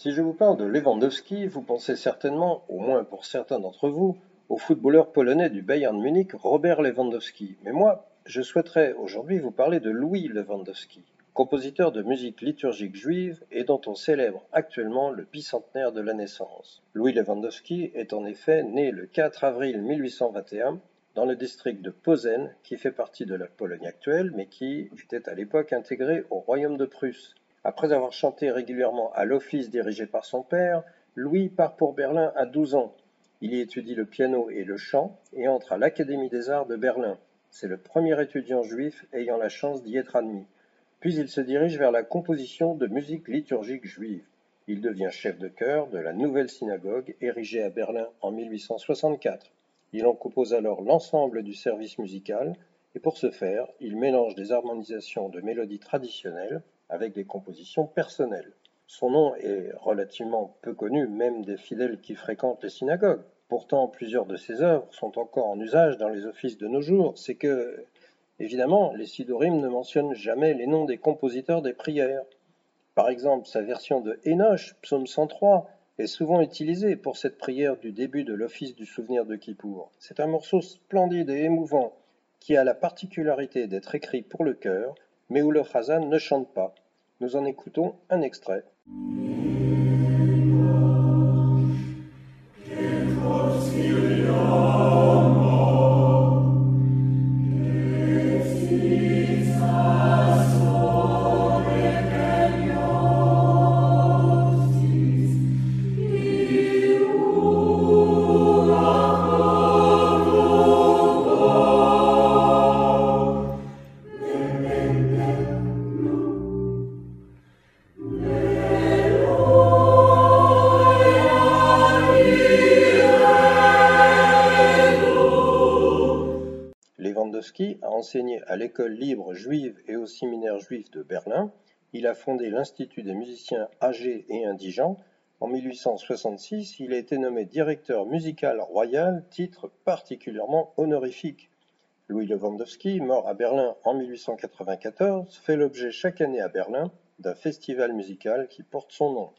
Si je vous parle de Lewandowski, vous pensez certainement, au moins pour certains d'entre vous, au footballeur polonais du Bayern Munich, Robert Lewandowski. Mais moi, je souhaiterais aujourd'hui vous parler de Louis Lewandowski, compositeur de musique liturgique juive et dont on célèbre actuellement le bicentenaire de la naissance. Louis Lewandowski est en effet né le 4 avril 1821 dans le district de Posen, qui fait partie de la Pologne actuelle, mais qui était à l'époque intégré au royaume de Prusse. Après avoir chanté régulièrement à l'office dirigé par son père, Louis part pour Berlin à 12 ans. Il y étudie le piano et le chant et entre à l'Académie des arts de Berlin. C'est le premier étudiant juif ayant la chance d'y être admis. Puis il se dirige vers la composition de musique liturgique juive. Il devient chef de chœur de la nouvelle synagogue érigée à Berlin en 1864. Il en compose alors l'ensemble du service musical et pour ce faire, il mélange des harmonisations de mélodies traditionnelles avec des compositions personnelles. Son nom est relativement peu connu même des fidèles qui fréquentent les synagogues. Pourtant, plusieurs de ses œuvres sont encore en usage dans les offices de nos jours. C'est que, évidemment, les sidorim ne mentionnent jamais les noms des compositeurs des prières. Par exemple, sa version de Enoch, psaume 103, est souvent utilisée pour cette prière du début de l'office du souvenir de Kippour. C'est un morceau splendide et émouvant qui a la particularité d'être écrit pour le chœur mais où le Chazan ne chante pas. Nous en écoutons un extrait. Lewandowski a enseigné à l'école libre juive et au séminaire juif de Berlin. Il a fondé l'Institut des musiciens âgés et indigents. En 1866, il a été nommé directeur musical royal, titre particulièrement honorifique. Louis Lewandowski, mort à Berlin en 1894, fait l'objet chaque année à Berlin d'un festival musical qui porte son nom.